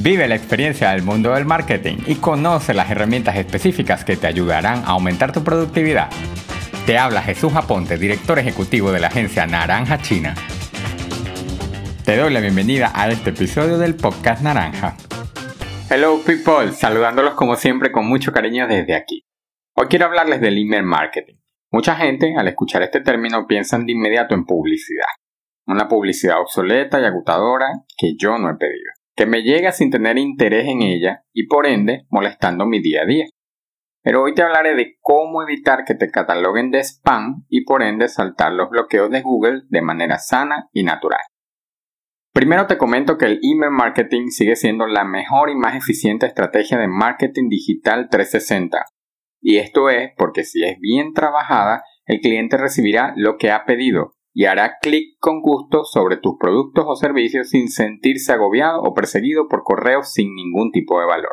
Vive la experiencia del mundo del marketing y conoce las herramientas específicas que te ayudarán a aumentar tu productividad. Te habla Jesús Aponte, director ejecutivo de la agencia Naranja China. Te doy la bienvenida a este episodio del podcast Naranja. Hello people, saludándolos como siempre con mucho cariño desde aquí. Hoy quiero hablarles del email marketing. Mucha gente al escuchar este término piensan de inmediato en publicidad. Una publicidad obsoleta y agotadora que yo no he pedido. Que me llega sin tener interés en ella y por ende molestando mi día a día. Pero hoy te hablaré de cómo evitar que te cataloguen de spam y por ende saltar los bloqueos de Google de manera sana y natural. Primero te comento que el email marketing sigue siendo la mejor y más eficiente estrategia de marketing digital 360 y esto es porque si es bien trabajada, el cliente recibirá lo que ha pedido y hará clic con gusto sobre tus productos o servicios sin sentirse agobiado o perseguido por correos sin ningún tipo de valor.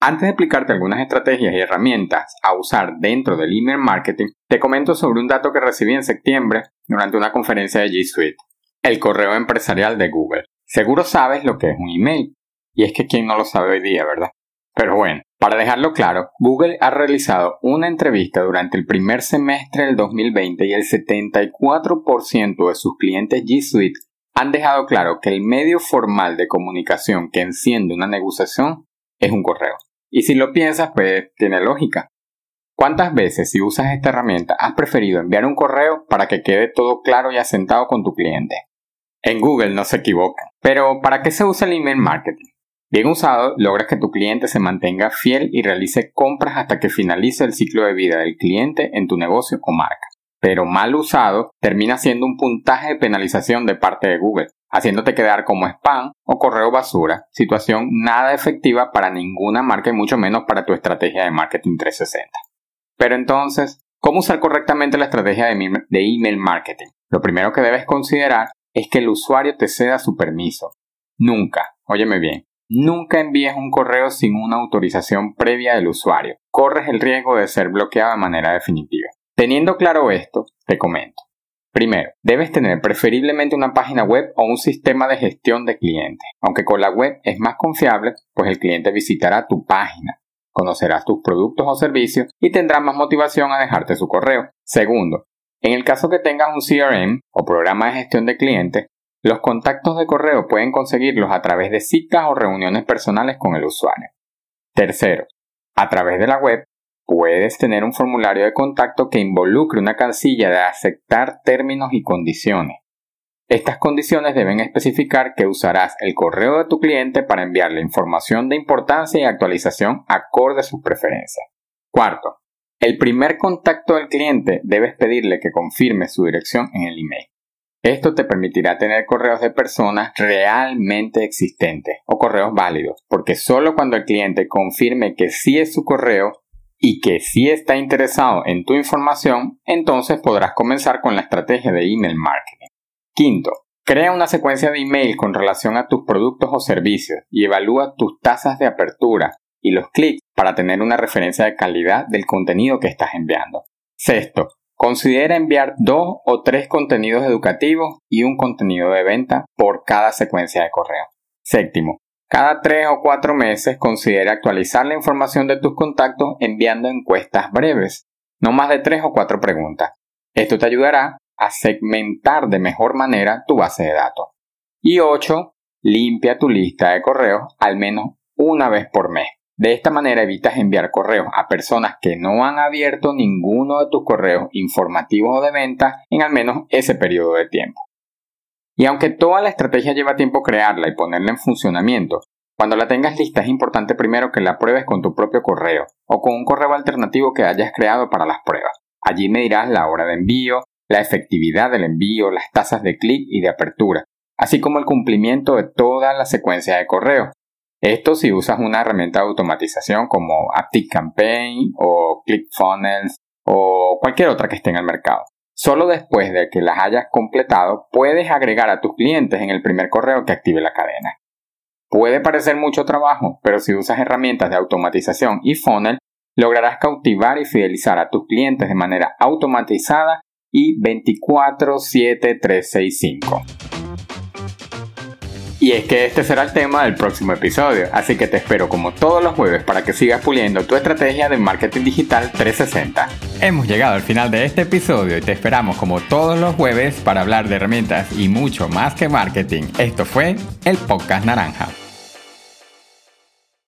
Antes de explicarte algunas estrategias y herramientas a usar dentro del email marketing, te comento sobre un dato que recibí en septiembre durante una conferencia de G Suite, el correo empresarial de Google. Seguro sabes lo que es un email, y es que quien no lo sabe hoy día, ¿verdad? Pero bueno, para dejarlo claro, Google ha realizado una entrevista durante el primer semestre del 2020 y el 74% de sus clientes G Suite han dejado claro que el medio formal de comunicación que enciende una negociación es un correo. Y si lo piensas, pues tiene lógica. ¿Cuántas veces si usas esta herramienta has preferido enviar un correo para que quede todo claro y asentado con tu cliente? En Google no se equivocan. Pero ¿para qué se usa el email marketing? Bien usado, logras que tu cliente se mantenga fiel y realice compras hasta que finalice el ciclo de vida del cliente en tu negocio o marca. Pero mal usado, termina siendo un puntaje de penalización de parte de Google, haciéndote quedar como spam o correo basura, situación nada efectiva para ninguna marca y mucho menos para tu estrategia de marketing 360. Pero entonces, ¿cómo usar correctamente la estrategia de email marketing? Lo primero que debes considerar es que el usuario te ceda su permiso. Nunca, óyeme bien, Nunca envíes un correo sin una autorización previa del usuario. Corres el riesgo de ser bloqueado de manera definitiva. Teniendo claro esto, te comento. Primero, debes tener preferiblemente una página web o un sistema de gestión de clientes. Aunque con la web es más confiable, pues el cliente visitará tu página, conocerás tus productos o servicios y tendrá más motivación a dejarte su correo. Segundo, en el caso que tengas un CRM o programa de gestión de clientes, los contactos de correo pueden conseguirlos a través de citas o reuniones personales con el usuario. Tercero, a través de la web puedes tener un formulario de contacto que involucre una casilla de aceptar términos y condiciones. Estas condiciones deben especificar que usarás el correo de tu cliente para enviarle información de importancia y actualización acorde a sus preferencias. Cuarto, el primer contacto del cliente debes pedirle que confirme su dirección en el email. Esto te permitirá tener correos de personas realmente existentes o correos válidos, porque solo cuando el cliente confirme que sí es su correo y que sí está interesado en tu información, entonces podrás comenzar con la estrategia de email marketing. Quinto, crea una secuencia de email con relación a tus productos o servicios y evalúa tus tasas de apertura y los clics para tener una referencia de calidad del contenido que estás enviando. Sexto, Considera enviar dos o tres contenidos educativos y un contenido de venta por cada secuencia de correo. Séptimo, cada tres o cuatro meses considera actualizar la información de tus contactos enviando encuestas breves, no más de tres o cuatro preguntas. Esto te ayudará a segmentar de mejor manera tu base de datos. Y 8. Limpia tu lista de correos al menos una vez por mes. De esta manera evitas enviar correos a personas que no han abierto ninguno de tus correos informativos o de venta en al menos ese periodo de tiempo. Y aunque toda la estrategia lleva tiempo crearla y ponerla en funcionamiento, cuando la tengas lista es importante primero que la pruebes con tu propio correo o con un correo alternativo que hayas creado para las pruebas. Allí medirás la hora de envío, la efectividad del envío, las tasas de clic y de apertura, así como el cumplimiento de toda la secuencia de correos, esto si usas una herramienta de automatización como Campaign o ClickFunnels o cualquier otra que esté en el mercado. Solo después de que las hayas completado, puedes agregar a tus clientes en el primer correo que active la cadena. Puede parecer mucho trabajo, pero si usas herramientas de automatización y funnel, lograrás cautivar y fidelizar a tus clientes de manera automatizada y 24-7-365. Y es que este será el tema del próximo episodio, así que te espero como todos los jueves para que sigas puliendo tu estrategia de marketing digital 360. Hemos llegado al final de este episodio y te esperamos como todos los jueves para hablar de herramientas y mucho más que marketing. Esto fue el podcast naranja.